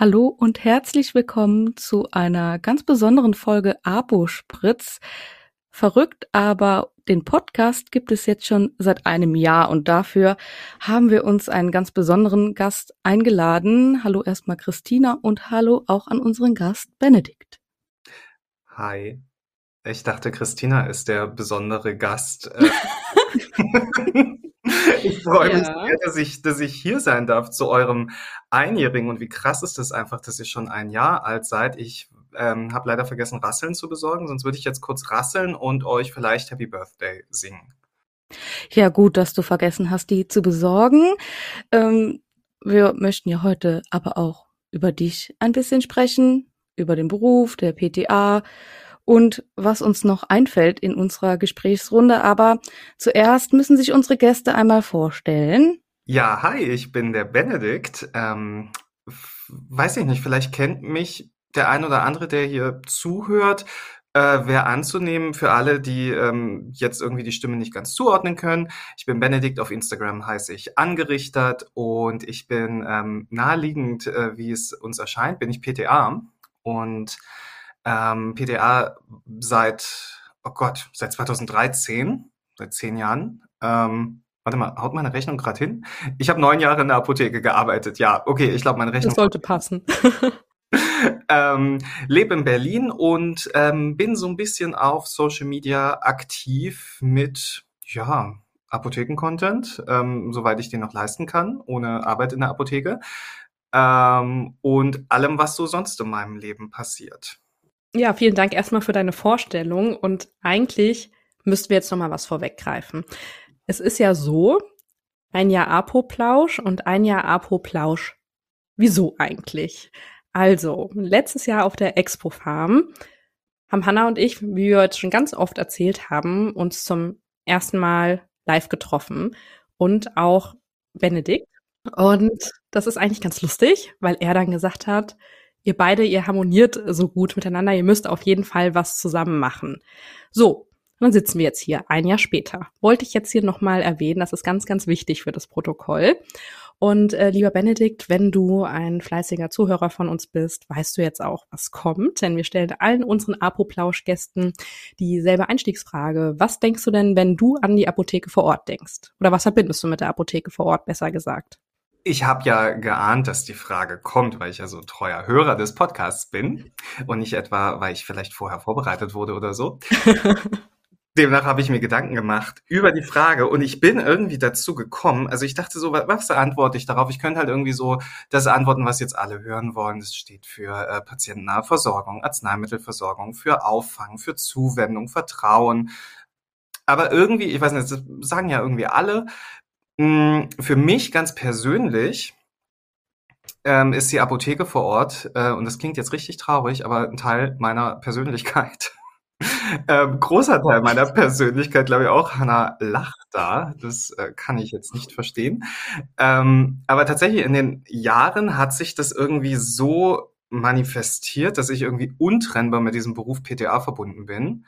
Hallo und herzlich willkommen zu einer ganz besonderen Folge Abo Spritz. Verrückt, aber den Podcast gibt es jetzt schon seit einem Jahr und dafür haben wir uns einen ganz besonderen Gast eingeladen. Hallo erstmal Christina und hallo auch an unseren Gast Benedikt. Hi. Ich dachte, Christina ist der besondere Gast. Ich freue mich ja. sehr, dass ich, dass ich hier sein darf zu eurem Einjährigen. Und wie krass ist das einfach, dass ihr schon ein Jahr alt seid. Ich ähm, habe leider vergessen, Rasseln zu besorgen, sonst würde ich jetzt kurz rasseln und euch vielleicht Happy Birthday singen. Ja, gut, dass du vergessen hast, die zu besorgen. Ähm, wir möchten ja heute aber auch über dich ein bisschen sprechen, über den Beruf, der PTA und was uns noch einfällt in unserer Gesprächsrunde. Aber zuerst müssen sich unsere Gäste einmal vorstellen. Ja, hi, ich bin der Benedikt. Ähm, weiß ich nicht, vielleicht kennt mich der ein oder andere, der hier zuhört. Äh, wäre anzunehmen für alle, die ähm, jetzt irgendwie die Stimme nicht ganz zuordnen können. Ich bin Benedikt, auf Instagram heiße ich angerichtet und ich bin ähm, naheliegend, äh, wie es uns erscheint, bin ich PTA und ähm, PDA seit, oh Gott, seit 2013, seit zehn Jahren. Ähm, warte mal, haut meine Rechnung gerade hin? Ich habe neun Jahre in der Apotheke gearbeitet. Ja, okay, ich glaube, meine Rechnung. Das sollte passen. ähm, lebe in Berlin und ähm, bin so ein bisschen auf Social Media aktiv mit, ja, Apotheken-Content, ähm, soweit ich den noch leisten kann, ohne Arbeit in der Apotheke. Ähm, und allem, was so sonst in meinem Leben passiert. Ja, vielen Dank erstmal für deine Vorstellung. Und eigentlich müssten wir jetzt noch mal was vorweggreifen. Es ist ja so, ein Jahr Apo-Plausch und ein Jahr Apo-Plausch. Wieso eigentlich? Also, letztes Jahr auf der Expo Farm haben Hanna und ich, wie wir jetzt schon ganz oft erzählt haben, uns zum ersten Mal live getroffen und auch Benedikt. Und das ist eigentlich ganz lustig, weil er dann gesagt hat, ihr beide, ihr harmoniert so gut miteinander, ihr müsst auf jeden Fall was zusammen machen. So, dann sitzen wir jetzt hier, ein Jahr später. Wollte ich jetzt hier nochmal erwähnen, das ist ganz, ganz wichtig für das Protokoll. Und äh, lieber Benedikt, wenn du ein fleißiger Zuhörer von uns bist, weißt du jetzt auch, was kommt. Denn wir stellen allen unseren Apoplausch-Gästen dieselbe Einstiegsfrage. Was denkst du denn, wenn du an die Apotheke vor Ort denkst? Oder was verbindest du mit der Apotheke vor Ort, besser gesagt? Ich habe ja geahnt, dass die Frage kommt, weil ich ja so treuer Hörer des Podcasts bin und nicht etwa, weil ich vielleicht vorher vorbereitet wurde oder so. Demnach habe ich mir Gedanken gemacht über die Frage und ich bin irgendwie dazu gekommen. Also ich dachte so, was antworte ich darauf? Ich könnte halt irgendwie so das antworten, was jetzt alle hören wollen. Das steht für äh, patientennahe Versorgung, Arzneimittelversorgung, für Auffang, für Zuwendung, Vertrauen. Aber irgendwie, ich weiß nicht, das sagen ja irgendwie alle, hm, für mich ganz persönlich ähm, ist die Apotheke vor Ort, äh, und das klingt jetzt richtig traurig, aber ein Teil meiner Persönlichkeit. ähm, großer Teil meiner Persönlichkeit, glaube ich auch. Hannah lacht da. Das äh, kann ich jetzt nicht verstehen. Ähm, aber tatsächlich in den Jahren hat sich das irgendwie so manifestiert, dass ich irgendwie untrennbar mit diesem Beruf PTA verbunden bin.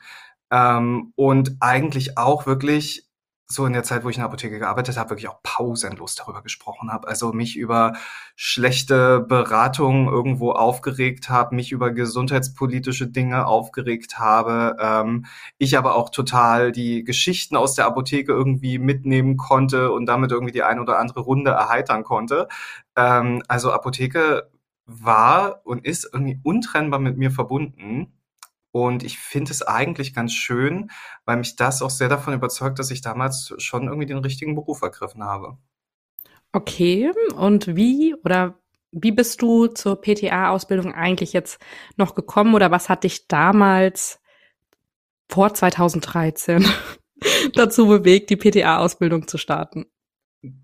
Ähm, und eigentlich auch wirklich so in der Zeit, wo ich in der Apotheke gearbeitet habe, wirklich auch pausenlos darüber gesprochen habe. Also mich über schlechte Beratung irgendwo aufgeregt habe, mich über gesundheitspolitische Dinge aufgeregt habe. Ähm, ich aber auch total die Geschichten aus der Apotheke irgendwie mitnehmen konnte und damit irgendwie die ein oder andere Runde erheitern konnte. Ähm, also Apotheke war und ist irgendwie untrennbar mit mir verbunden. Und ich finde es eigentlich ganz schön, weil mich das auch sehr davon überzeugt, dass ich damals schon irgendwie den richtigen Beruf ergriffen habe. Okay, und wie oder wie bist du zur PTA-Ausbildung eigentlich jetzt noch gekommen oder was hat dich damals vor 2013 dazu bewegt, die PTA-Ausbildung zu starten?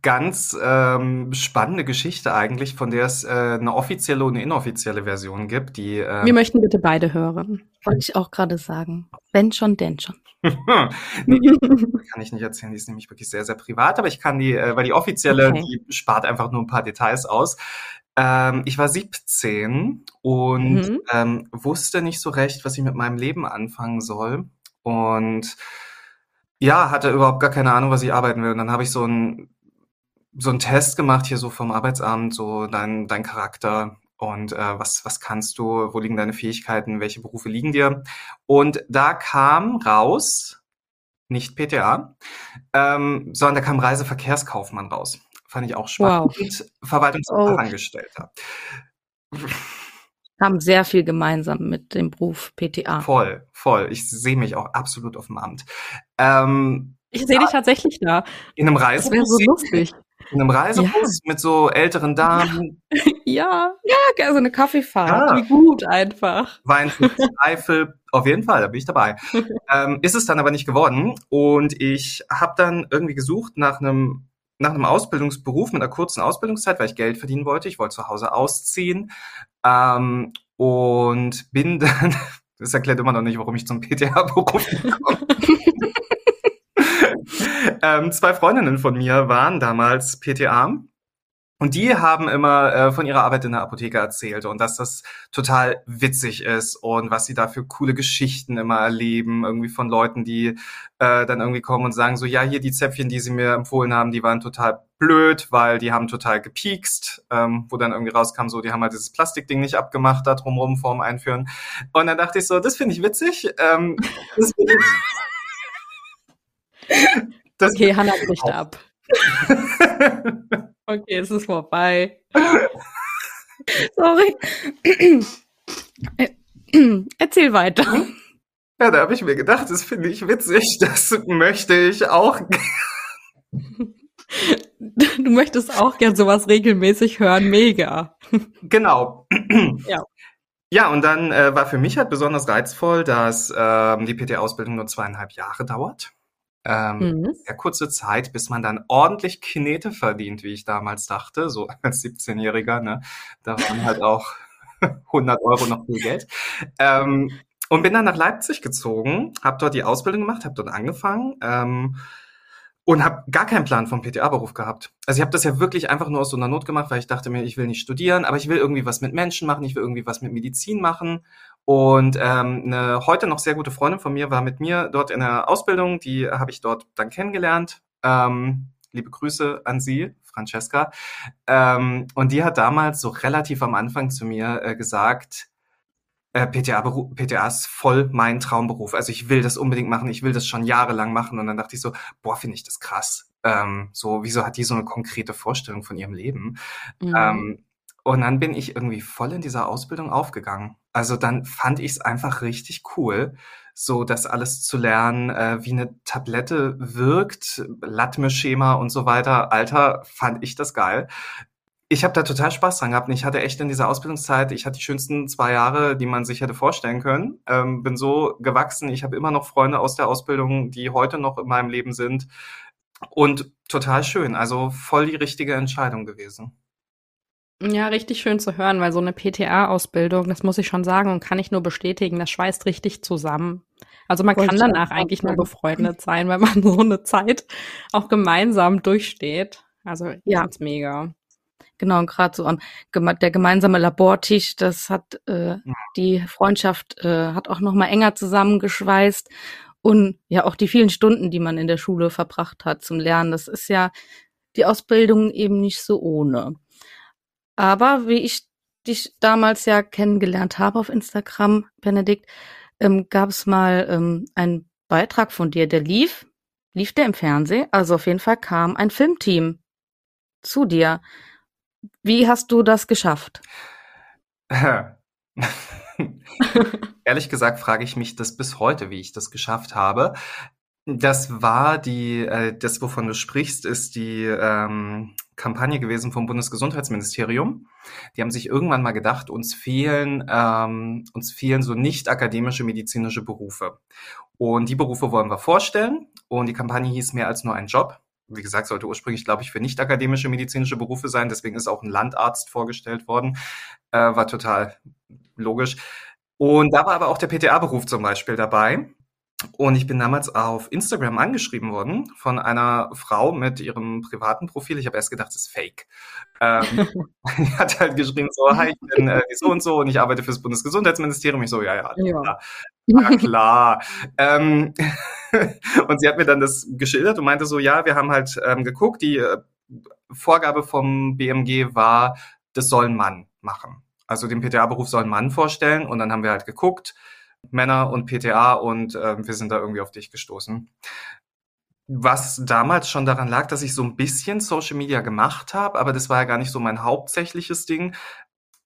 Ganz ähm, spannende Geschichte eigentlich, von der es äh, eine offizielle und eine inoffizielle Version gibt. Die, äh, Wir möchten bitte beide hören. Wollte ich auch gerade sagen. Wenn schon, denn schon. nee, kann ich nicht erzählen, die ist nämlich wirklich sehr, sehr privat, aber ich kann die, äh, weil die offizielle, okay. die spart einfach nur ein paar Details aus. Ähm, ich war 17 und mhm. ähm, wusste nicht so recht, was ich mit meinem Leben anfangen soll. Und ja, hatte überhaupt gar keine Ahnung, was ich arbeiten will. Und dann habe ich so ein so einen Test gemacht hier so vom Arbeitsamt, so dein, dein Charakter und äh, was, was kannst du, wo liegen deine Fähigkeiten, welche Berufe liegen dir. Und da kam raus, nicht PTA, ähm, sondern da kam Reiseverkehrskaufmann raus. Fand ich auch spannend. Wow. Und Verwaltungsfachangestellter. Oh. Haben sehr viel gemeinsam mit dem Beruf PTA. Voll, voll. Ich sehe mich auch absolut auf dem Amt. Ähm, ich sehe dich tatsächlich da. In einem Reisebus. Das wäre so lustig. In einem Reisebus ja. mit so älteren Damen. Ja, ja, so eine Kaffeefahrt. Ja. Wie gut einfach. Wein Zweifel, auf jeden Fall, da bin ich dabei. ähm, ist es dann aber nicht geworden. Und ich habe dann irgendwie gesucht nach einem nach einem Ausbildungsberuf mit einer kurzen Ausbildungszeit, weil ich Geld verdienen wollte. Ich wollte zu Hause ausziehen ähm, und bin dann, das erklärt immer noch nicht, warum ich zum PTA-Beruf komme. Ähm, zwei Freundinnen von mir waren damals PTA und die haben immer äh, von ihrer Arbeit in der Apotheke erzählt und dass das total witzig ist und was sie da für coole Geschichten immer erleben, irgendwie von Leuten, die äh, dann irgendwie kommen und sagen so, ja, hier die Zäpfchen, die sie mir empfohlen haben, die waren total blöd, weil die haben total gepiekst, ähm, wo dann irgendwie rauskam, so, die haben halt dieses Plastikding nicht abgemacht da drumrum vorm Einführen. Und dann dachte ich so, das finde ich witzig. Ähm, das okay, Hannah bricht ab. Okay, es ist vorbei. Sorry. Erzähl weiter. Ja, da habe ich mir gedacht, das finde ich witzig, das möchte ich auch. Du möchtest auch gern sowas regelmäßig hören, mega. Genau. Ja. Ja, und dann äh, war für mich halt besonders reizvoll, dass ähm, die PT-Ausbildung nur zweieinhalb Jahre dauert. Ähm, mhm. Sehr kurze Zeit, bis man dann ordentlich Knete verdient, wie ich damals dachte, so als 17-Jähriger. Ne? Da waren halt auch 100 Euro noch viel Geld. Ähm, und bin dann nach Leipzig gezogen, habe dort die Ausbildung gemacht, habe dort angefangen. Ähm, und habe gar keinen Plan vom PTA-Beruf gehabt. Also ich habe das ja wirklich einfach nur aus so einer Not gemacht, weil ich dachte mir, ich will nicht studieren, aber ich will irgendwie was mit Menschen machen, ich will irgendwie was mit Medizin machen. Und ähm, eine heute noch sehr gute Freundin von mir war mit mir dort in der Ausbildung, die habe ich dort dann kennengelernt. Ähm, liebe Grüße an sie, Francesca. Ähm, und die hat damals so relativ am Anfang zu mir äh, gesagt, äh, PTA, PTA ist voll mein Traumberuf. Also ich will das unbedingt machen, ich will das schon jahrelang machen. Und dann dachte ich so, boah, finde ich das krass. Ähm, so, wieso hat die so eine konkrete Vorstellung von ihrem Leben? Mhm. Ähm, und dann bin ich irgendwie voll in dieser Ausbildung aufgegangen. Also dann fand ich es einfach richtig cool, so das alles zu lernen, äh, wie eine Tablette wirkt, Latme-Schema und so weiter. Alter, fand ich das geil ich habe da total Spaß dran gehabt. ich hatte echt in dieser Ausbildungszeit, ich hatte die schönsten zwei Jahre, die man sich hätte vorstellen können. Ähm, bin so gewachsen. Ich habe immer noch Freunde aus der Ausbildung, die heute noch in meinem Leben sind. Und total schön. Also voll die richtige Entscheidung gewesen. Ja, richtig schön zu hören, weil so eine PTA-Ausbildung, das muss ich schon sagen und kann ich nur bestätigen, das schweißt richtig zusammen. Also man Wollte kann danach eigentlich nur befreundet sein, wenn man so eine Zeit auch gemeinsam durchsteht. Also ja, mega. Genau, und gerade so am der gemeinsame Labortisch, das hat äh, die Freundschaft äh, hat auch noch mal enger zusammengeschweißt und ja auch die vielen Stunden, die man in der Schule verbracht hat zum Lernen, das ist ja die Ausbildung eben nicht so ohne. Aber wie ich dich damals ja kennengelernt habe auf Instagram, Benedikt, ähm, gab es mal ähm, einen Beitrag von dir, der lief, lief der im Fernsehen, also auf jeden Fall kam ein Filmteam zu dir. Wie hast du das geschafft? Ehrlich gesagt frage ich mich das bis heute, wie ich das geschafft habe. Das war die, äh, das, wovon du sprichst, ist die ähm, Kampagne gewesen vom Bundesgesundheitsministerium. Die haben sich irgendwann mal gedacht, uns fehlen, ähm, uns fehlen so nicht akademische medizinische Berufe. Und die Berufe wollen wir vorstellen. Und die Kampagne hieß mehr als nur ein Job wie gesagt, sollte ursprünglich, glaube ich, für nicht akademische medizinische Berufe sein. Deswegen ist auch ein Landarzt vorgestellt worden. Äh, war total logisch. Und da war aber auch der PTA-Beruf zum Beispiel dabei. Und ich bin damals auf Instagram angeschrieben worden von einer Frau mit ihrem privaten Profil. Ich habe erst gedacht, das ist fake. Ähm, die hat halt geschrieben so, hi, ich bin äh, so und so und ich arbeite fürs Bundesgesundheitsministerium. Ich so, ja, ja, ja. klar. Ja, klar. ähm, und sie hat mir dann das geschildert und meinte so, ja, wir haben halt ähm, geguckt, die äh, Vorgabe vom BMG war, das soll ein Mann machen. Also den PTA-Beruf soll ein Mann vorstellen und dann haben wir halt geguckt, Männer und PTA und äh, wir sind da irgendwie auf dich gestoßen. Was damals schon daran lag, dass ich so ein bisschen Social Media gemacht habe, aber das war ja gar nicht so mein hauptsächliches Ding,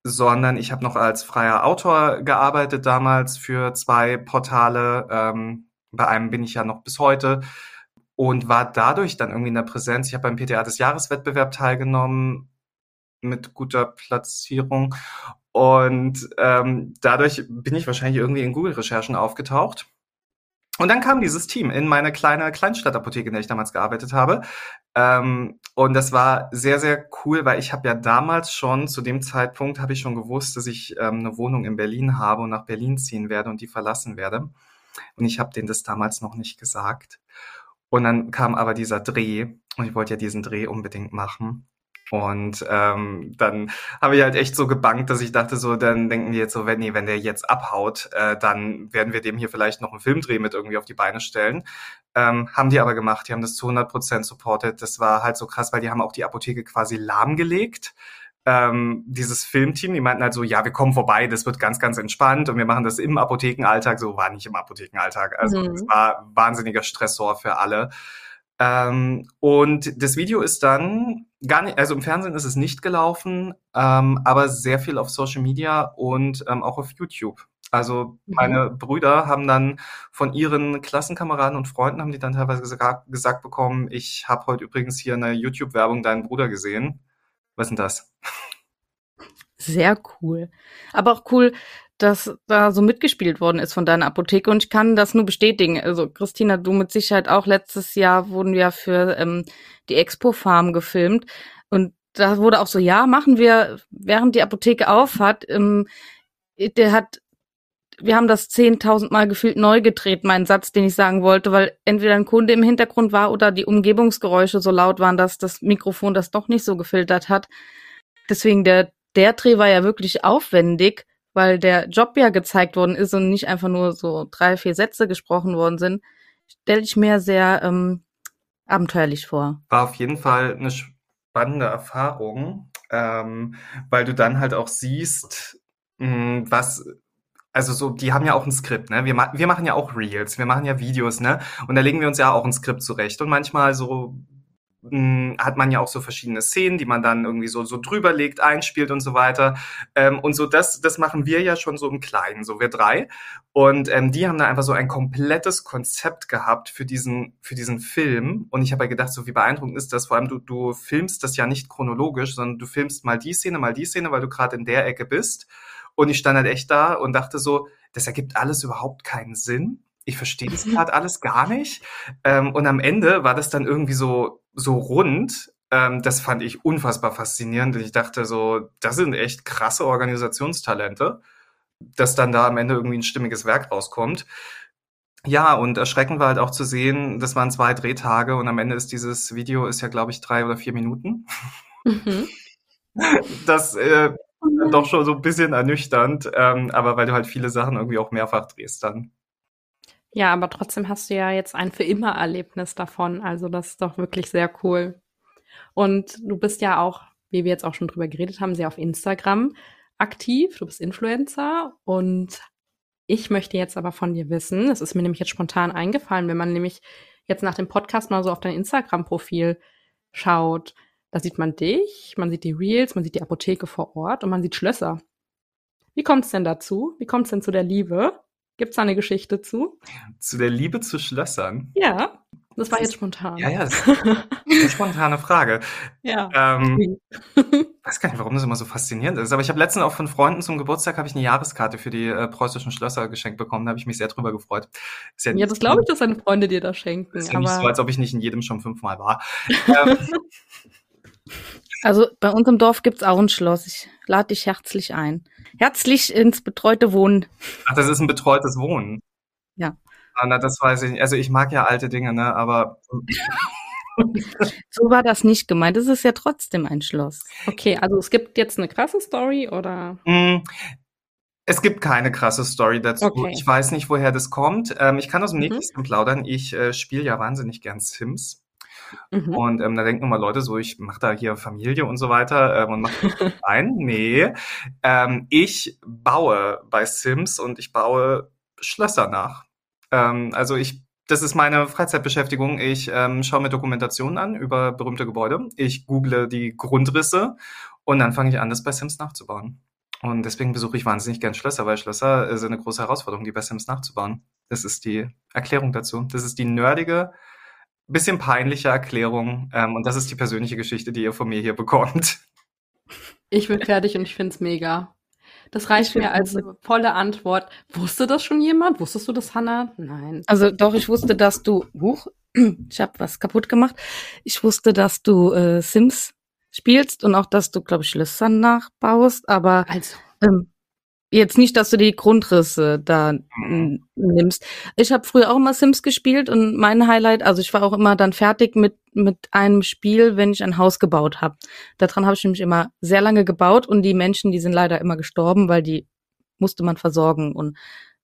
sondern ich habe noch als freier Autor gearbeitet damals für zwei Portale. Ähm, bei einem bin ich ja noch bis heute und war dadurch dann irgendwie in der Präsenz. Ich habe beim PTA des Jahreswettbewerb teilgenommen mit guter Platzierung und ähm, dadurch bin ich wahrscheinlich irgendwie in Google-Recherchen aufgetaucht und dann kam dieses Team in meine kleine Kleinstadtapotheke, in der ich damals gearbeitet habe. Ähm, und das war sehr, sehr cool, weil ich habe ja damals schon, zu dem Zeitpunkt habe ich schon gewusst, dass ich ähm, eine Wohnung in Berlin habe und nach Berlin ziehen werde und die verlassen werde. Und ich habe denen das damals noch nicht gesagt. Und dann kam aber dieser Dreh und ich wollte ja diesen Dreh unbedingt machen. Und ähm, dann habe ich halt echt so gebankt, dass ich dachte so, dann denken die jetzt so, wenn, nee, wenn der jetzt abhaut, äh, dann werden wir dem hier vielleicht noch einen Filmdreh mit irgendwie auf die Beine stellen. Ähm, haben die aber gemacht, die haben das zu 100 Prozent supported. Das war halt so krass, weil die haben auch die Apotheke quasi lahmgelegt. Ähm, dieses Filmteam, die meinten halt so, ja, wir kommen vorbei, das wird ganz, ganz entspannt und wir machen das im Apothekenalltag. So war nicht im Apothekenalltag. Also es mhm. war wahnsinniger Stressor für alle. Ähm, und das Video ist dann gar nicht, also im Fernsehen ist es nicht gelaufen, ähm, aber sehr viel auf Social Media und ähm, auch auf YouTube. Also mhm. meine Brüder haben dann von ihren Klassenkameraden und Freunden haben die dann teilweise gesagt, gesagt bekommen, ich habe heute übrigens hier eine YouTube-Werbung deinen Bruder gesehen. Was ist denn das? Sehr cool. Aber auch cool, dass da so mitgespielt worden ist von deiner Apotheke und ich kann das nur bestätigen. Also Christina, du mit Sicherheit auch. Letztes Jahr wurden wir für ähm, die Expo Farm gefilmt und da wurde auch so, ja, machen wir, während die Apotheke auf hat. Ähm, der hat, wir haben das 10.000 Mal gefühlt neu gedreht, mein Satz, den ich sagen wollte, weil entweder ein Kunde im Hintergrund war oder die Umgebungsgeräusche so laut waren, dass das Mikrofon das doch nicht so gefiltert hat. Deswegen der, der Dreh war ja wirklich aufwendig weil der Job ja gezeigt worden ist und nicht einfach nur so drei, vier Sätze gesprochen worden sind, stelle ich mir sehr ähm, abenteuerlich vor. War auf jeden Fall eine spannende Erfahrung, ähm, weil du dann halt auch siehst, mh, hm, was also so, die haben ja auch ein Skript, ne? Wir, ma wir machen ja auch Reels, wir machen ja Videos, ne? Und da legen wir uns ja auch ein Skript zurecht. Und manchmal so hm, hat man ja auch so verschiedene Szenen, die man dann irgendwie so, so drüber legt, einspielt und so weiter. Ähm, und so das, das machen wir ja schon so im Kleinen, so wir drei. Und ähm, die haben da einfach so ein komplettes Konzept gehabt für diesen, für diesen Film. Und ich habe ja gedacht, so wie beeindruckend ist das. Vor allem, du, du filmst das ja nicht chronologisch, sondern du filmst mal die Szene, mal die Szene, weil du gerade in der Ecke bist. Und ich stand halt echt da und dachte so, das ergibt alles überhaupt keinen Sinn ich verstehe das gerade alles gar nicht. Ähm, und am Ende war das dann irgendwie so, so rund. Ähm, das fand ich unfassbar faszinierend. Und ich dachte so, das sind echt krasse Organisationstalente, dass dann da am Ende irgendwie ein stimmiges Werk rauskommt. Ja, und erschreckend war halt auch zu sehen, das waren zwei Drehtage und am Ende ist dieses Video, ist ja, glaube ich, drei oder vier Minuten. Mhm. Das äh, doch schon so ein bisschen ernüchternd, ähm, aber weil du halt viele Sachen irgendwie auch mehrfach drehst dann. Ja, aber trotzdem hast du ja jetzt ein für immer Erlebnis davon. Also das ist doch wirklich sehr cool. Und du bist ja auch, wie wir jetzt auch schon drüber geredet haben, sehr auf Instagram aktiv. Du bist Influencer und ich möchte jetzt aber von dir wissen, es ist mir nämlich jetzt spontan eingefallen, wenn man nämlich jetzt nach dem Podcast mal so auf dein Instagram-Profil schaut, da sieht man dich, man sieht die Reels, man sieht die Apotheke vor Ort und man sieht Schlösser. Wie kommt es denn dazu? Wie kommt es denn zu der Liebe? Gibt es da eine Geschichte zu? Zu der Liebe zu Schlössern? Ja, das war das jetzt ist, spontan. Ja, ja, das ist eine spontane Frage. Ja. Ähm, weiß gar nicht, warum das immer so faszinierend ist. Aber ich habe letztens auch von Freunden zum Geburtstag habe ich eine Jahreskarte für die äh, preußischen Schlösser geschenkt bekommen. Da habe ich mich sehr drüber gefreut. Ja, ja, das glaube ich, dass deine Freunde dir das schenken. Ist ja aber... nicht so, als ob ich nicht in jedem schon fünfmal war. ähm, also bei uns im Dorf gibt's auch ein Schloss. Ich lade dich herzlich ein. Herzlich ins betreute Wohnen. Ach, das ist ein betreutes Wohnen. Ja. Ah, na, das weiß ich nicht. Also ich mag ja alte Dinge, ne, aber. so war das nicht gemeint. Es ist ja trotzdem ein Schloss. Okay, also es gibt jetzt eine krasse Story oder? Mm, es gibt keine krasse Story dazu. Okay. Ich weiß nicht, woher das kommt. Ähm, ich kann aus dem mhm. Nächsten plaudern. Ich äh, spiele ja wahnsinnig gern Sims. Mhm. Und ähm, da denken immer Leute so, ich mache da hier Familie und so weiter ähm, und mache ein. Nee, ähm, ich baue bei Sims und ich baue Schlösser nach. Ähm, also ich das ist meine Freizeitbeschäftigung. Ich ähm, schaue mir Dokumentationen an über berühmte Gebäude. Ich google die Grundrisse und dann fange ich an, das bei Sims nachzubauen. Und deswegen besuche ich wahnsinnig gern Schlösser, weil Schlösser sind eine große Herausforderung, die bei Sims nachzubauen. Das ist die Erklärung dazu. Das ist die nerdige, bisschen peinliche Erklärung. Ähm, und das ist die persönliche Geschichte, die ihr von mir hier bekommt. Ich bin fertig und ich finde es mega. Das reicht mir als volle Antwort. Wusste das schon jemand? Wusstest du das, Hannah? Nein. Also doch, ich wusste, dass du, huch, ich habe was kaputt gemacht. Ich wusste, dass du äh, Sims spielst und auch, dass du, glaube ich, Schlösser nachbaust, aber also. ähm, jetzt nicht, dass du die Grundrisse da mhm. nimmst. Ich habe früher auch immer Sims gespielt und mein Highlight, also ich war auch immer dann fertig mit mit einem Spiel, wenn ich ein Haus gebaut habe. Daran habe ich nämlich immer sehr lange gebaut und die Menschen, die sind leider immer gestorben, weil die musste man versorgen und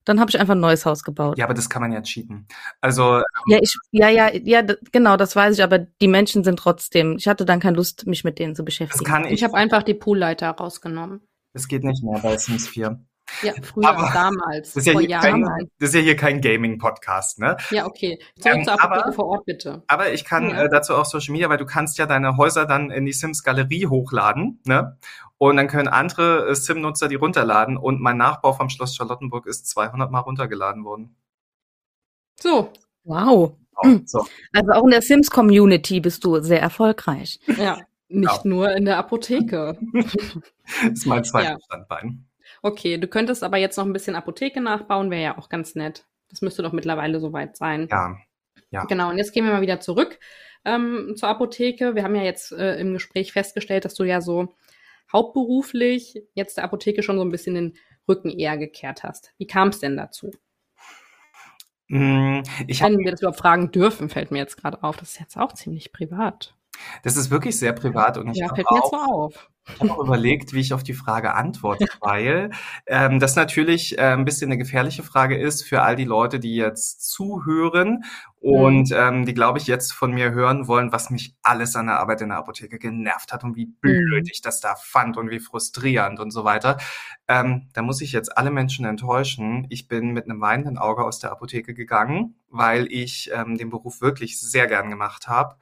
dann habe ich einfach ein neues Haus gebaut. Ja, aber das kann man ja cheaten. Also ja, ich ja ja ja genau, das weiß ich, aber die Menschen sind trotzdem. Ich hatte dann keine Lust, mich mit denen zu beschäftigen. Das kann ich. Ich habe einfach die Poolleiter rausgenommen. Es geht nicht mehr bei Sims 4. Ja, früher, aber damals, das ist, ja kein, das ist ja hier kein Gaming-Podcast, ne? Ja, okay. Zurück ähm, zur Apotheke vor Ort, bitte. Aber ich kann ja. äh, dazu auch Social Media, weil du kannst ja deine Häuser dann in die Sims-Galerie hochladen, ne? Und dann können andere äh, Sim-Nutzer die runterladen und mein Nachbau vom Schloss Charlottenburg ist 200 Mal runtergeladen worden. So. Wow. Oh, so. Also auch in der Sims-Community bist du sehr erfolgreich. Ja. Nicht ja. nur in der Apotheke. das ist mein zweites ja. Standbein. Okay, du könntest aber jetzt noch ein bisschen Apotheke nachbauen, wäre ja auch ganz nett. Das müsste doch mittlerweile soweit sein. Ja. ja. Genau, und jetzt gehen wir mal wieder zurück ähm, zur Apotheke. Wir haben ja jetzt äh, im Gespräch festgestellt, dass du ja so hauptberuflich jetzt der Apotheke schon so ein bisschen den Rücken eher gekehrt hast. Wie kam es denn dazu? Mm, ich Wenn wir das überhaupt fragen dürfen, fällt mir jetzt gerade auf. Das ist jetzt auch ziemlich privat. Das ist wirklich sehr privat und ich ja, fällt mir jetzt auf. Ich habe auch überlegt, wie ich auf die Frage antworte, weil ähm, das natürlich äh, ein bisschen eine gefährliche Frage ist für all die Leute, die jetzt zuhören und mhm. ähm, die, glaube ich, jetzt von mir hören wollen, was mich alles an der Arbeit in der Apotheke genervt hat und wie blöd mhm. ich das da fand und wie frustrierend und so weiter. Ähm, da muss ich jetzt alle Menschen enttäuschen. Ich bin mit einem weinenden Auge aus der Apotheke gegangen, weil ich ähm, den Beruf wirklich sehr gern gemacht habe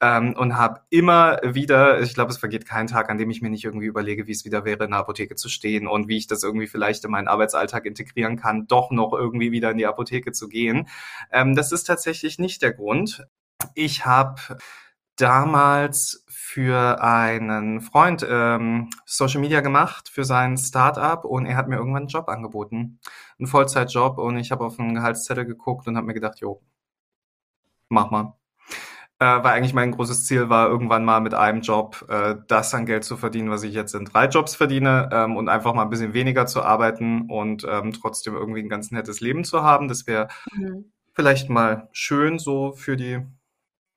ähm, und habe immer wieder, ich glaube, es vergeht kein Tag, an dem ich mir nicht irgendwie überlege, wie es wieder wäre, in der Apotheke zu stehen und wie ich das irgendwie vielleicht in meinen Arbeitsalltag integrieren kann, doch noch irgendwie wieder in die Apotheke zu gehen. Ähm, das ist tatsächlich nicht der Grund. Ich habe damals für einen Freund ähm, Social Media gemacht für sein Startup und er hat mir irgendwann einen Job angeboten, einen Vollzeitjob und ich habe auf einen Gehaltszettel geguckt und habe mir gedacht, jo, mach mal äh, weil eigentlich mein großes Ziel war, irgendwann mal mit einem Job äh, das an Geld zu verdienen, was ich jetzt in drei Jobs verdiene ähm, und einfach mal ein bisschen weniger zu arbeiten und ähm, trotzdem irgendwie ein ganz nettes Leben zu haben. Das wäre mhm. vielleicht mal schön so für die,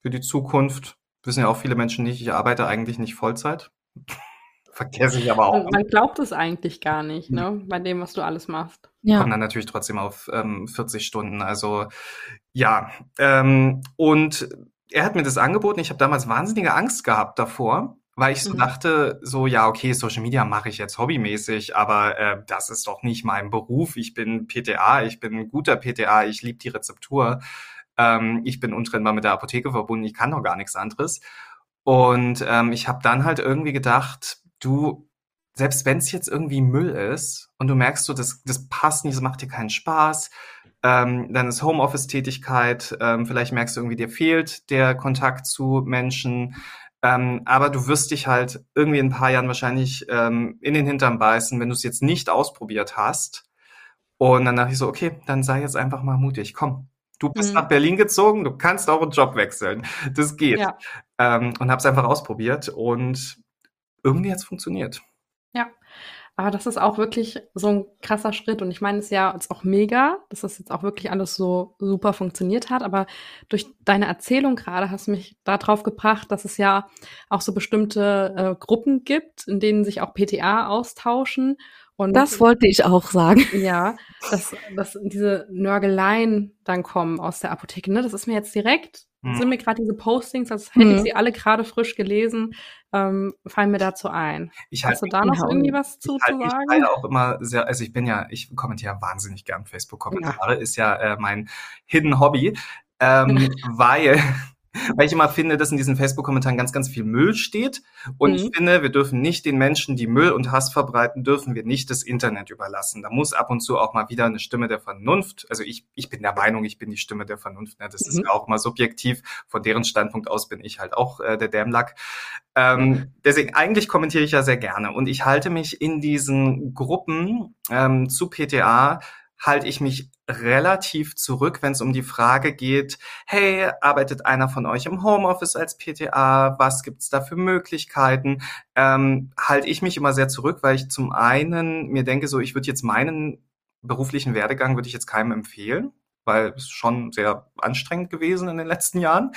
für die Zukunft. Wissen ja auch viele Menschen nicht, ich arbeite eigentlich nicht Vollzeit. Vergesse ich aber auch. Man, man glaubt es eigentlich gar nicht, ne, mhm. bei dem, was du alles machst. Ja. Kommt dann natürlich trotzdem auf ähm, 40 Stunden. Also ja. Ähm, und er hat mir das angeboten. Ich habe damals wahnsinnige Angst gehabt davor, weil ich so mhm. dachte, so ja, okay, Social Media mache ich jetzt hobbymäßig, aber äh, das ist doch nicht mein Beruf. Ich bin PTA, ich bin ein guter PTA, ich liebe die Rezeptur. Ähm, ich bin untrennbar mit der Apotheke verbunden, ich kann doch gar nichts anderes. Und ähm, ich habe dann halt irgendwie gedacht, du, selbst wenn es jetzt irgendwie Müll ist und du merkst so, das, das passt nicht, das macht dir keinen Spaß, ähm, dann ist Homeoffice-Tätigkeit, ähm, vielleicht merkst du irgendwie, dir fehlt der Kontakt zu Menschen, ähm, aber du wirst dich halt irgendwie in ein paar Jahren wahrscheinlich ähm, in den Hintern beißen, wenn du es jetzt nicht ausprobiert hast. Und dann dachte ich so, okay, dann sei jetzt einfach mal mutig, komm. Du bist mhm. nach Berlin gezogen, du kannst auch einen Job wechseln. Das geht. Ja. Ähm, und habe es einfach ausprobiert und irgendwie hat es funktioniert. Aber das ist auch wirklich so ein krasser Schritt. Und ich meine, es ist ja jetzt auch mega, dass das jetzt auch wirklich alles so super funktioniert hat. Aber durch deine Erzählung gerade hast du mich darauf gebracht, dass es ja auch so bestimmte äh, Gruppen gibt, in denen sich auch PTA austauschen Und das wollte ich auch sagen. Ja, dass, dass diese Nörgeleien dann kommen aus der Apotheke. Ne? Das ist mir jetzt direkt, hm. sind mir gerade diese Postings, als hätte hm. ich sie alle gerade frisch gelesen, ähm, fallen mir dazu ein. Ich Hast du da noch irgendwie was zu, halt, zu sagen? Ich halte auch immer sehr, also ich bin ja, ich kommentiere wahnsinnig gern Facebook-Kommentare, ja. ist ja äh, mein Hidden Hobby, ähm, weil weil ich immer finde, dass in diesen Facebook-Kommentaren ganz, ganz viel Müll steht. Und mhm. ich finde, wir dürfen nicht den Menschen, die Müll und Hass verbreiten, dürfen wir nicht das Internet überlassen. Da muss ab und zu auch mal wieder eine Stimme der Vernunft. Also ich, ich bin der Meinung, ich bin die Stimme der Vernunft. Ne? Das mhm. ist ja auch mal subjektiv. Von deren Standpunkt aus bin ich halt auch äh, der Dämlack. Ähm, deswegen, eigentlich kommentiere ich ja sehr gerne. Und ich halte mich in diesen Gruppen ähm, zu PTA halte ich mich relativ zurück, wenn es um die Frage geht, hey, arbeitet einer von euch im Homeoffice als PTA? Was gibt's da für Möglichkeiten? Ähm, halte ich mich immer sehr zurück, weil ich zum einen mir denke, so ich würde jetzt meinen beruflichen Werdegang würde ich jetzt keinem empfehlen, weil es schon sehr anstrengend gewesen in den letzten Jahren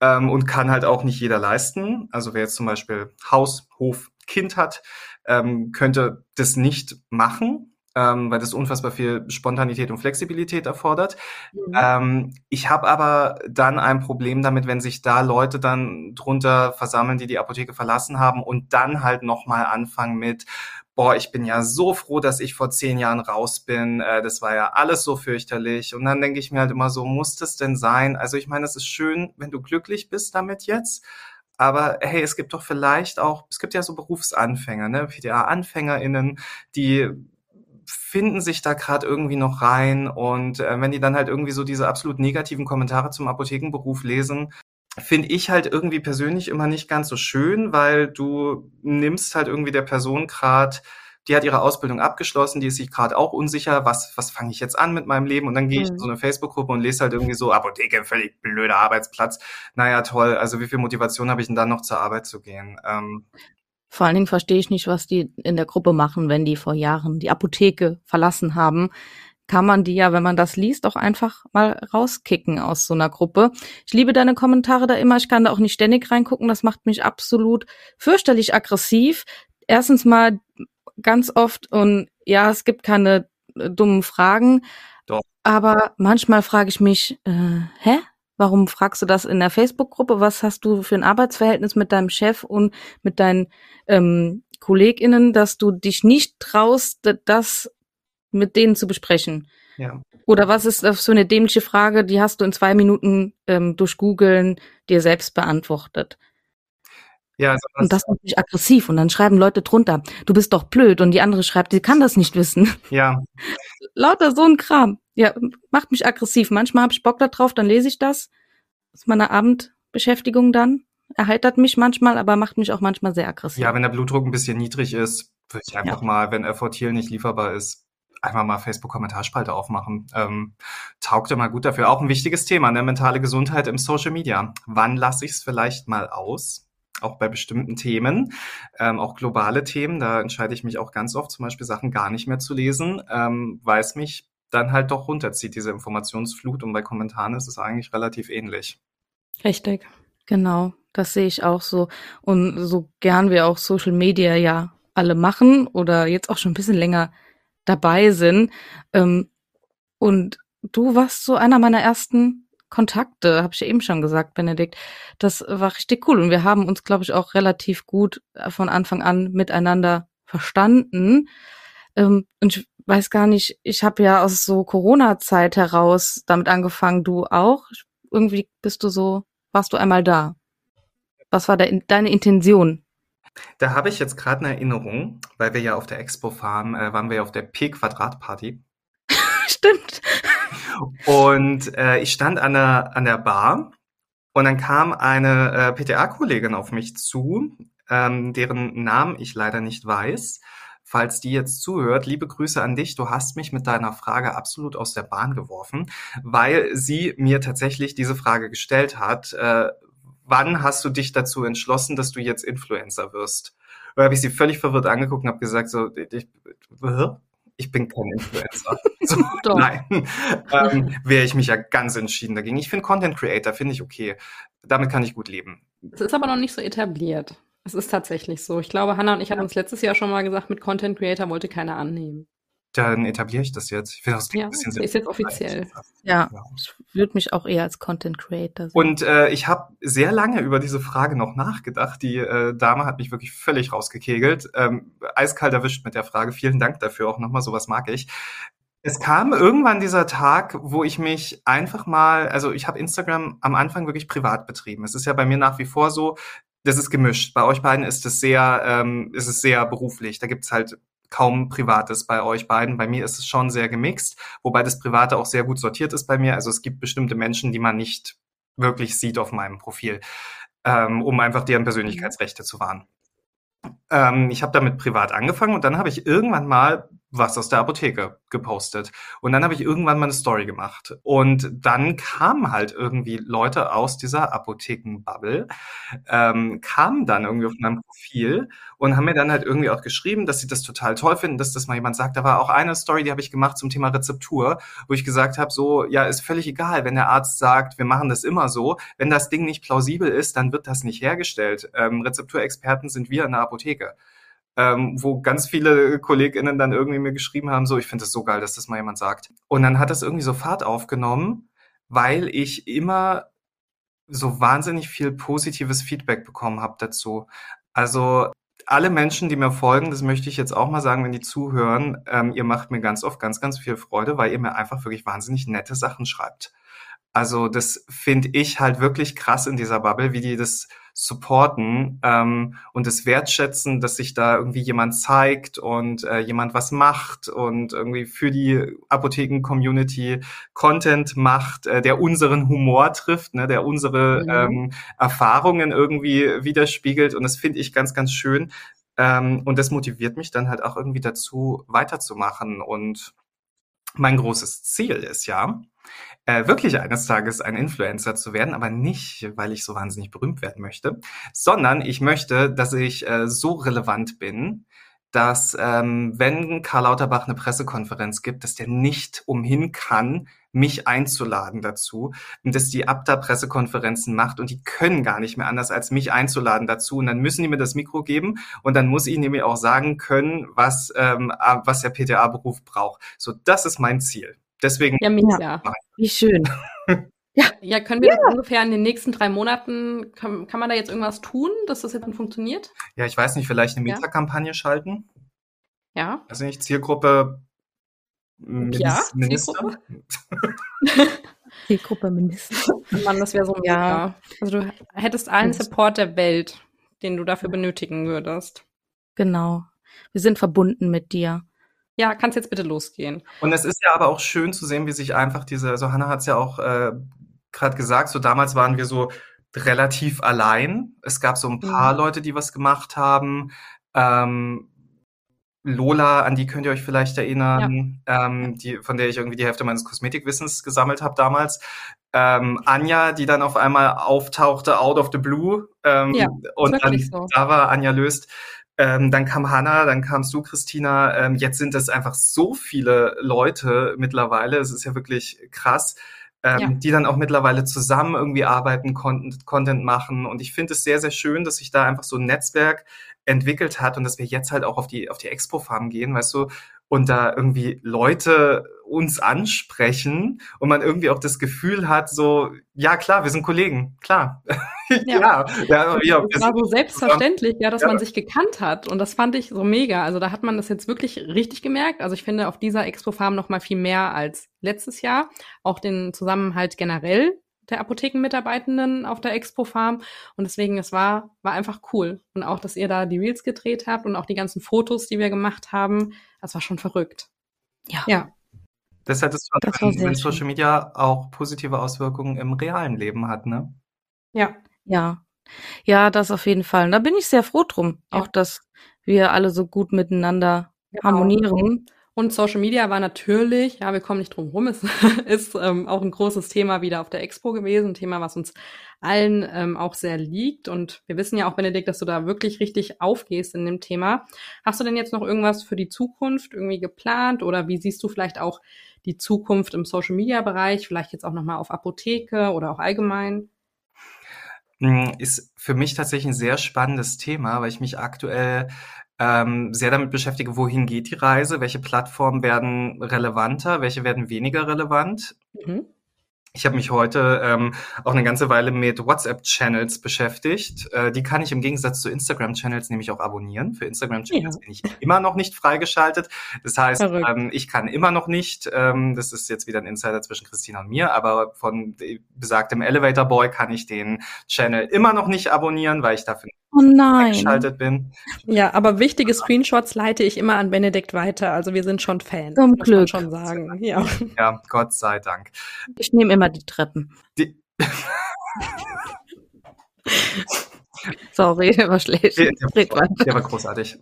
ähm, und kann halt auch nicht jeder leisten. Also wer jetzt zum Beispiel Haus, Hof, Kind hat, ähm, könnte das nicht machen ähm, weil das unfassbar viel Spontanität und Flexibilität erfordert. Mhm. Ähm, ich habe aber dann ein Problem damit, wenn sich da Leute dann drunter versammeln, die die Apotheke verlassen haben und dann halt nochmal anfangen mit, boah, ich bin ja so froh, dass ich vor zehn Jahren raus bin. Äh, das war ja alles so fürchterlich. Und dann denke ich mir halt immer so, muss das denn sein? Also ich meine, es ist schön, wenn du glücklich bist damit jetzt. Aber hey, es gibt doch vielleicht auch, es gibt ja so Berufsanfänger, ne, PTA-AnfängerInnen, die finden sich da gerade irgendwie noch rein und äh, wenn die dann halt irgendwie so diese absolut negativen Kommentare zum Apothekenberuf lesen, finde ich halt irgendwie persönlich immer nicht ganz so schön, weil du nimmst halt irgendwie der Person gerade die hat ihre Ausbildung abgeschlossen, die ist sich gerade auch unsicher, was, was fange ich jetzt an mit meinem Leben? Und dann gehe ich in mhm. so eine Facebook-Gruppe und lese halt irgendwie so, Apotheke, völlig blöder Arbeitsplatz. Naja, toll, also wie viel Motivation habe ich denn dann noch zur Arbeit zu gehen? Ähm, vor allen Dingen verstehe ich nicht, was die in der Gruppe machen, wenn die vor Jahren die Apotheke verlassen haben. Kann man die ja, wenn man das liest, auch einfach mal rauskicken aus so einer Gruppe. Ich liebe deine Kommentare da immer. Ich kann da auch nicht ständig reingucken. Das macht mich absolut fürchterlich aggressiv. Erstens mal ganz oft und ja, es gibt keine äh, dummen Fragen. Doch. Aber manchmal frage ich mich, äh, hä? Warum fragst du das in der Facebook-Gruppe? Was hast du für ein Arbeitsverhältnis mit deinem Chef und mit deinen ähm, KollegInnen, dass du dich nicht traust, das mit denen zu besprechen? Ja. Oder was ist das für eine dämliche Frage, die hast du in zwei Minuten ähm, durch Googeln dir selbst beantwortet? Ja, also und das macht mich aggressiv und dann schreiben Leute drunter, du bist doch blöd und die andere schreibt, die kann das nicht wissen. Ja. Lauter so ein Kram. Ja, macht mich aggressiv. Manchmal habe ich Bock da drauf, dann lese ich das. Das ist meine Abendbeschäftigung dann. Erheitert mich manchmal, aber macht mich auch manchmal sehr aggressiv. Ja, wenn der Blutdruck ein bisschen niedrig ist, würde ich einfach ja. mal, wenn Effort hier nicht lieferbar ist, einfach mal Facebook-Kommentarspalte aufmachen. Ähm, taugt immer gut dafür. Auch ein wichtiges Thema, ne? mentale Gesundheit im Social Media. Wann lasse ich es vielleicht mal aus? Auch bei bestimmten Themen, ähm, auch globale Themen, da entscheide ich mich auch ganz oft, zum Beispiel Sachen gar nicht mehr zu lesen, ähm, weil es mich dann halt doch runterzieht, diese Informationsflut. Und bei Kommentaren ist es eigentlich relativ ähnlich. Richtig, genau. Das sehe ich auch so. Und so gern wir auch Social Media ja alle machen oder jetzt auch schon ein bisschen länger dabei sind. Ähm, und du warst so einer meiner ersten Kontakte, habe ich ja eben schon gesagt, Benedikt. Das war richtig cool. Und wir haben uns, glaube ich, auch relativ gut von Anfang an miteinander verstanden. Ähm, und ich weiß gar nicht, ich habe ja aus so Corona-Zeit heraus damit angefangen, du auch. Irgendwie bist du so, warst du einmal da. Was war de deine Intention? Da habe ich jetzt gerade eine Erinnerung, weil wir ja auf der Expo fahren, äh, waren wir ja auf der P-Quadrat-Party. Stimmt. Und äh, ich stand an der, an der Bar und dann kam eine äh, PTA-Kollegin auf mich zu, ähm, deren Namen ich leider nicht weiß falls die jetzt zuhört, liebe Grüße an dich. Du hast mich mit deiner Frage absolut aus der Bahn geworfen, weil sie mir tatsächlich diese Frage gestellt hat. Äh, wann hast du dich dazu entschlossen, dass du jetzt Influencer wirst? Da habe ich sie völlig verwirrt angeguckt und habe gesagt, so, ich, ich bin kein Influencer. So, nein, ähm, wäre ich mich ja ganz entschieden dagegen. Ich finde Content Creator, finde ich okay. Damit kann ich gut leben. Es ist aber noch nicht so etabliert. Es ist tatsächlich so. Ich glaube, Hannah und ich hatten uns letztes Jahr schon mal gesagt, mit Content Creator wollte keiner annehmen. Dann etabliere ich das jetzt. Ich finde das Ja, ein bisschen ist jetzt offiziell. Ja, Ja. ich würde mich auch eher als Content Creator sehen. Und äh, ich habe sehr lange über diese Frage noch nachgedacht. Die äh, Dame hat mich wirklich völlig rausgekegelt. Ähm, eiskalt erwischt mit der Frage. Vielen Dank dafür auch nochmal. Sowas mag ich. Es kam irgendwann dieser Tag, wo ich mich einfach mal, also ich habe Instagram am Anfang wirklich privat betrieben. Es ist ja bei mir nach wie vor so, das ist gemischt. Bei euch beiden ist es sehr, ähm, ist es sehr beruflich. Da gibt's halt kaum Privates bei euch beiden. Bei mir ist es schon sehr gemixt, wobei das Private auch sehr gut sortiert ist bei mir. Also es gibt bestimmte Menschen, die man nicht wirklich sieht auf meinem Profil, ähm, um einfach deren Persönlichkeitsrechte zu wahren. Ähm, ich habe damit privat angefangen und dann habe ich irgendwann mal was aus der Apotheke gepostet. Und dann habe ich irgendwann mal eine Story gemacht. Und dann kamen halt irgendwie Leute aus dieser Apothekenbubble, ähm, kamen dann irgendwie auf meinem Profil und haben mir dann halt irgendwie auch geschrieben, dass sie das total toll finden, dass das mal jemand sagt. Da war auch eine Story, die habe ich gemacht zum Thema Rezeptur, wo ich gesagt habe, so, ja, ist völlig egal, wenn der Arzt sagt, wir machen das immer so. Wenn das Ding nicht plausibel ist, dann wird das nicht hergestellt. Ähm, Rezepturexperten sind wir in der Apotheke ähm, wo ganz viele KollegInnen dann irgendwie mir geschrieben haben, so, ich finde es so geil, dass das mal jemand sagt. Und dann hat das irgendwie so Fahrt aufgenommen, weil ich immer so wahnsinnig viel positives Feedback bekommen habe dazu. Also alle Menschen, die mir folgen, das möchte ich jetzt auch mal sagen, wenn die zuhören, ähm, ihr macht mir ganz oft ganz, ganz viel Freude, weil ihr mir einfach wirklich wahnsinnig nette Sachen schreibt. Also das finde ich halt wirklich krass in dieser Bubble, wie die das supporten ähm, und das wertschätzen, dass sich da irgendwie jemand zeigt und äh, jemand was macht und irgendwie für die Apotheken-Community Content macht, äh, der unseren Humor trifft, ne, der unsere Mhm. ähm, Erfahrungen irgendwie widerspiegelt und das finde ich ganz, ganz schön. Ähm, und das motiviert mich dann halt auch irgendwie dazu, weiterzumachen. Und mein großes Ziel ist ja, äh, wirklich eines Tages ein Influencer zu werden, aber nicht, weil ich so wahnsinnig berühmt werden möchte, sondern ich möchte, dass ich äh, so relevant bin, dass ähm, wenn Karl Lauterbach eine Pressekonferenz gibt, dass der nicht umhin kann, mich einzuladen dazu und dass die Abda Pressekonferenzen macht und die können gar nicht mehr anders als mich einzuladen dazu und dann müssen die mir das Mikro geben und dann muss ich nämlich auch sagen können, was ähm, was der PTA-Beruf braucht. So, das ist mein Ziel. Deswegen Ja, mega. Wie schön. Ja, können wir das ungefähr in den nächsten drei Monaten, kann, kann man da jetzt irgendwas tun, dass das jetzt dann funktioniert? Ja, ich weiß nicht, vielleicht eine Ja. Metakampagne schalten. Ja. Also nicht Zielgruppe Minis- Ja, Minister. Zielgruppe? Zielgruppe Minister. Mann, das wäre so Ja. mega. Also du hättest allen Support der Welt, den du dafür benötigen würdest. Genau. Wir sind verbunden mit dir. Ja, kannst jetzt bitte losgehen. Und es ist ja aber auch schön zu sehen, wie sich einfach diese, also Hannah hat es ja auch äh, gerade gesagt, so damals waren wir so relativ allein. Es gab so ein paar Mhm. Leute, die was gemacht haben. Ähm, Lola, an die könnt ihr euch vielleicht erinnern, ähm, die, von der ich irgendwie die Hälfte meines Kosmetikwissens gesammelt habe damals. Ähm, Anja, die dann auf einmal auftauchte, out of the blue. Ähm, Ja, und dann, so. da war Anja löst. Ähm, dann kam Hanna, dann kamst du, Christina. Ähm, jetzt sind es einfach so viele Leute mittlerweile. Es ist ja wirklich krass, ähm, Ja. die dann auch mittlerweile zusammen irgendwie arbeiten, Content, Content machen. Und ich finde es sehr, sehr schön, dass sich da einfach so ein Netzwerk entwickelt hat und dass wir jetzt halt auch auf die, auf die Expo-Farm gehen, weißt du, und da irgendwie Leute uns ansprechen und man irgendwie auch das Gefühl hat, so, ja klar, wir sind Kollegen, klar. ja, ja, ja, Das war so selbstverständlich, ja, dass Ja. man sich gekannt hat. Und das fand ich so mega. Also da hat man das jetzt wirklich richtig gemerkt. Also ich finde auf dieser Expo-Farm noch mal viel mehr als letztes Jahr. Auch den Zusammenhalt generell der Apothekenmitarbeitenden auf der Expo-Farm. Und deswegen, es war, war einfach cool. Und auch, dass ihr da die Reels gedreht habt und auch die ganzen Fotos, die wir gemacht haben. Das war schon verrückt. Ja. Ja. Das hättest du, Das war wenn, wenn schön. Social Media auch positive Auswirkungen im realen Leben hat, ne? Ja. Ja. Ja, das auf jeden Fall. Und da bin ich sehr froh drum. Ja. Auch, dass wir alle so gut miteinander Genau. harmonieren. Und Social Media war natürlich, ja, wir kommen nicht drum rum, es ist ähm, auch ein großes Thema wieder auf der Expo gewesen, ein Thema, was uns allen ähm, auch sehr liegt. Und wir wissen ja auch, Benedikt, dass du da wirklich richtig aufgehst in dem Thema. Hast du denn jetzt noch irgendwas für die Zukunft irgendwie geplant oder wie siehst du vielleicht auch die Zukunft im Social Media Bereich, vielleicht jetzt auch nochmal auf Apotheke oder auch allgemein? hm, ist für mich tatsächlich ein sehr spannendes Thema, weil ich mich aktuell ähm, sehr damit beschäftige, wohin geht die Reise, welche Plattformen werden relevanter, welche werden weniger relevant. Mhm. Ich habe mich heute ähm, auch eine ganze Weile mit WhatsApp-Channels beschäftigt. Äh, die kann ich im Gegensatz zu Instagram-Channels nämlich auch abonnieren. Für Instagram-Channels ja. bin ich immer noch nicht freigeschaltet. Das heißt, ähm, ich kann immer noch nicht, ähm, das ist jetzt wieder ein Insider zwischen Christina und mir, aber von besagtem Elevator Boy kann ich den Channel immer noch nicht abonnieren, weil ich dafür oh nein. eingeschaltet bin. Ja, aber wichtige Screenshots leite ich immer an Benedikt weiter. Also wir sind schon Fans. Zum Glück. schon sagen. Ja. ja, Gott sei Dank. Ich nehme immer die Treppen. Die Sorry, war schlecht. Der, der, der war großartig.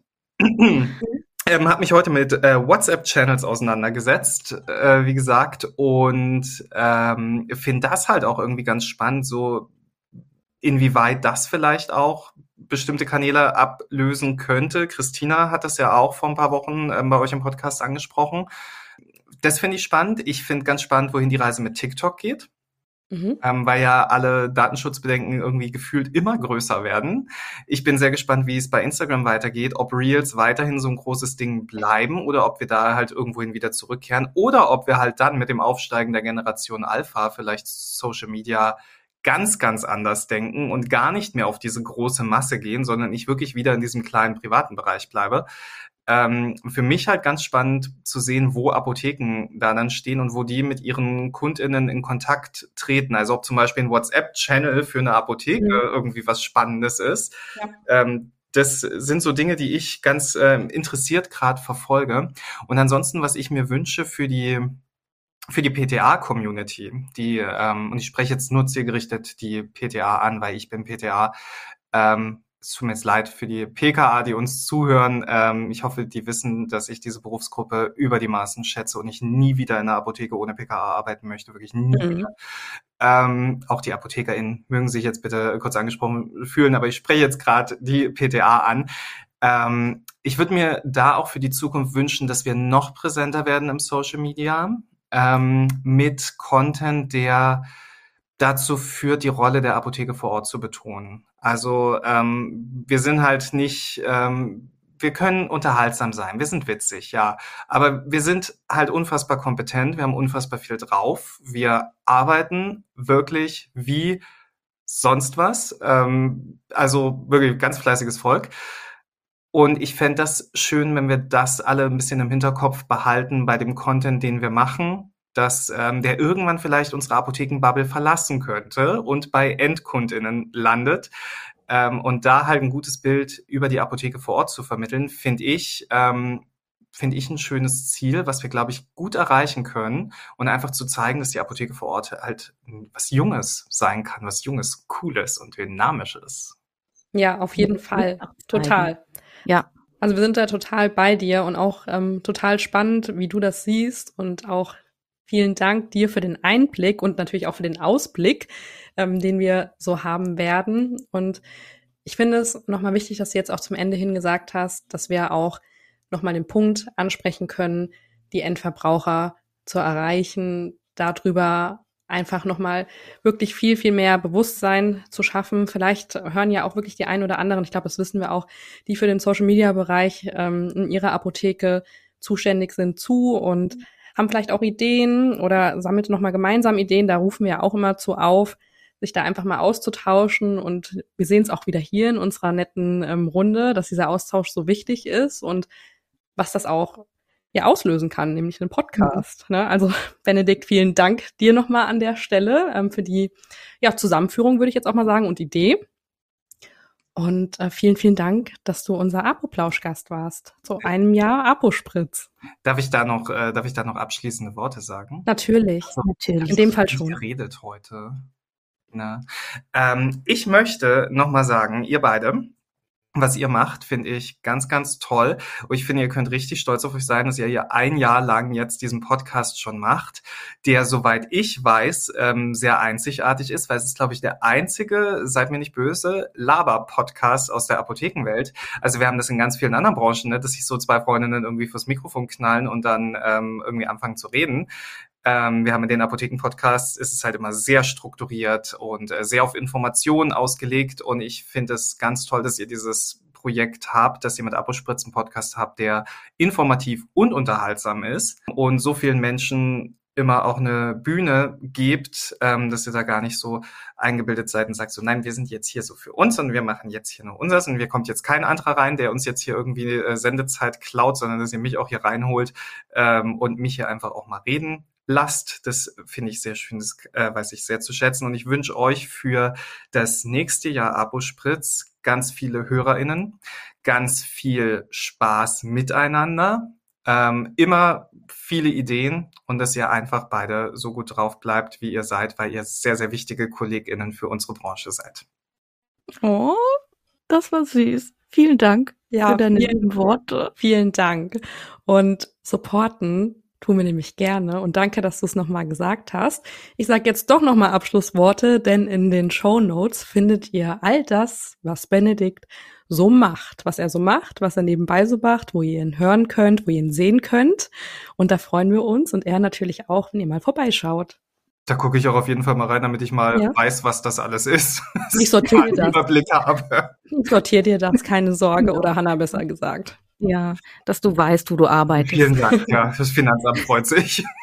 Ähm, habe mich heute mit äh, WhatsApp-Channels auseinandergesetzt, äh, wie gesagt, und ähm, finde das halt auch irgendwie ganz spannend, so inwieweit das vielleicht auch bestimmte Kanäle ablösen könnte. Christina hat das ja auch vor ein paar Wochen ähm, bei euch im Podcast angesprochen. Das finde ich spannend. Ich finde ganz spannend, wohin die Reise mit TikTok geht. Mhm. Ähm, weil ja alle Datenschutzbedenken irgendwie gefühlt immer größer werden. Ich bin sehr gespannt, wie es bei Instagram weitergeht, ob Reels weiterhin so ein großes Ding bleiben oder ob wir da halt irgendwohin wieder zurückkehren oder ob wir halt dann mit dem Aufsteigen der Generation Alpha vielleicht Social Media ganz, ganz anders denken und gar nicht mehr auf diese große Masse gehen, sondern ich wirklich wieder in diesem kleinen privaten Bereich bleibe. Ähm, für mich halt ganz spannend zu sehen, wo Apotheken da dann stehen und wo die mit ihren KundInnen in Kontakt treten. Also ob zum Beispiel ein WhatsApp-Channel für eine Apotheke mhm. irgendwie was Spannendes ist. Ja. Ähm, das sind so Dinge, die ich ganz äh, interessiert gerade verfolge. Und ansonsten, was ich mir wünsche für die für die PTA-Community, die, ähm, und ich spreche jetzt nur zielgerichtet die PTA an, weil ich bin PTA, ähm, es tut mir jetzt leid für die PKA, die uns zuhören. Ähm, ich hoffe, die wissen, dass ich diese Berufsgruppe über die Maßen schätze und ich nie wieder in einer Apotheke ohne PKA arbeiten möchte, wirklich nie mhm. wieder. Ähm, auch die ApothekerInnen mögen sich jetzt bitte kurz angesprochen fühlen, aber ich spreche jetzt gerade die PTA an. Ähm, ich würde mir da auch für die Zukunft wünschen, dass wir noch präsenter werden im Social Media ähm, mit Content, der dazu führt, die Rolle der Apotheke vor Ort zu betonen. Also ähm, wir sind halt nicht, ähm, wir können unterhaltsam sein, wir sind witzig, ja, aber wir sind halt unfassbar kompetent, wir haben unfassbar viel drauf, wir arbeiten wirklich wie sonst was, ähm, also wirklich ganz fleißiges Volk. Und ich fände das schön, wenn wir das alle ein bisschen im Hinterkopf behalten bei dem Content, den wir machen, dass ähm, der irgendwann vielleicht unsere Apothekenbubble verlassen könnte und bei Endkundinnen landet. Ähm, und da halt ein gutes Bild über die Apotheke vor Ort zu vermitteln, finde ich, ähm, finde ich ein schönes Ziel, was wir, glaube ich, gut erreichen können und einfach zu zeigen, dass die Apotheke vor Ort halt was Junges sein kann, was Junges, Cooles und Dynamisches. Ja, auf jeden Fall. Total. Ja. Also wir sind da total bei dir und auch ähm, total spannend, wie du das siehst und auch vielen Dank dir für den Einblick und natürlich auch für den Ausblick, ähm, den wir so haben werden. Und ich finde es nochmal wichtig, dass du jetzt auch zum Ende hin gesagt hast, dass wir auch nochmal den Punkt ansprechen können, die Endverbraucher zu erreichen, darüber einfach nochmal wirklich viel, viel mehr Bewusstsein zu schaffen. Vielleicht hören ja auch wirklich die einen oder anderen, ich glaube, das wissen wir auch, die für den Social-Media-Bereich ähm, in ihrer Apotheke zuständig sind, zu und haben vielleicht auch Ideen oder sammelt nochmal gemeinsam Ideen. Da rufen wir auch immer zu auf, sich da einfach mal auszutauschen. Und wir sehen es auch wieder hier in unserer netten ähm, Runde, dass dieser Austausch so wichtig ist und was das auch ja auslösen kann, nämlich einen Podcast. Mhm. Ne? Also Benedikt, vielen Dank dir nochmal an der Stelle ähm, für die ja, Zusammenführung, würde ich jetzt auch mal sagen, und Idee. Und äh, vielen, vielen Dank, dass du unser Apo-Plauschgast warst. Zu einem Jahr Apo-Spritz. Darf ich da noch, äh, darf ich da noch abschließende Worte sagen? Natürlich, also, natürlich. In dem Fall schon. geredet heute. Na. Ähm, ich möchte noch mal sagen, ihr beide, was ihr macht, finde ich ganz, ganz toll. Und ich finde, ihr könnt richtig stolz auf euch sein, dass ihr hier ein Jahr lang jetzt diesen Podcast schon macht, der, soweit ich weiß, ähm, sehr einzigartig ist, weil es ist, glaube ich, der einzige, seid mir nicht böse, Laber-Podcast aus der Apothekenwelt. Also wir haben das in ganz vielen anderen Branchen, ne, dass sich so zwei Freundinnen irgendwie fürs Mikrofon knallen und dann ähm, irgendwie anfangen zu reden. Ähm, wir haben in den Apotheken-Podcasts, ist es halt immer sehr strukturiert und äh, sehr auf Informationen ausgelegt. Und ich finde es ganz toll, dass ihr dieses Projekt habt, dass ihr mit Apospritzen Podcast habt, der informativ und unterhaltsam ist und so vielen Menschen immer auch eine Bühne gebt, ähm, dass ihr da gar nicht so eingebildet seid und sagt so, nein, wir sind jetzt hier so für uns und wir machen jetzt hier nur unseres und wir kommt jetzt kein anderer rein, der uns jetzt hier irgendwie äh, Sendezeit klaut, sondern dass ihr mich auch hier reinholt ähm, und mich hier einfach auch mal reden lasst. Das finde ich sehr schön, das äh, weiß ich sehr zu schätzen. Und ich wünsche euch für das nächste Jahr Abo Spritz ganz viele HörerInnen, ganz viel Spaß miteinander, ähm, immer viele Ideen und dass ihr einfach beide so gut drauf bleibt, wie ihr seid, weil ihr sehr, sehr wichtige KollegInnen für unsere Branche seid. Oh, das war süß. Vielen Dank ja, für deine lieben Worte. Vielen Dank. Und supporten tun wir nämlich gerne. Und danke, dass du es nochmal gesagt hast. Ich sage jetzt doch nochmal Abschlussworte, denn in den Show Notes findet ihr all das, was Benedikt so macht, was er so macht, was er nebenbei so macht, wo ihr ihn hören könnt, wo ihr ihn sehen könnt. Und da freuen wir uns und er natürlich auch, wenn ihr mal vorbeischaut. Da gucke ich auch auf jeden Fall mal rein, damit ich mal ja. weiß, was das alles ist. Ich sortiere dir das. Überblick habe. Ich sortiere dir das, keine Sorge, oder Hannah besser gesagt. Ja, dass du weißt, wo du arbeitest. Vielen Dank, ja, das Finanzamt freut sich.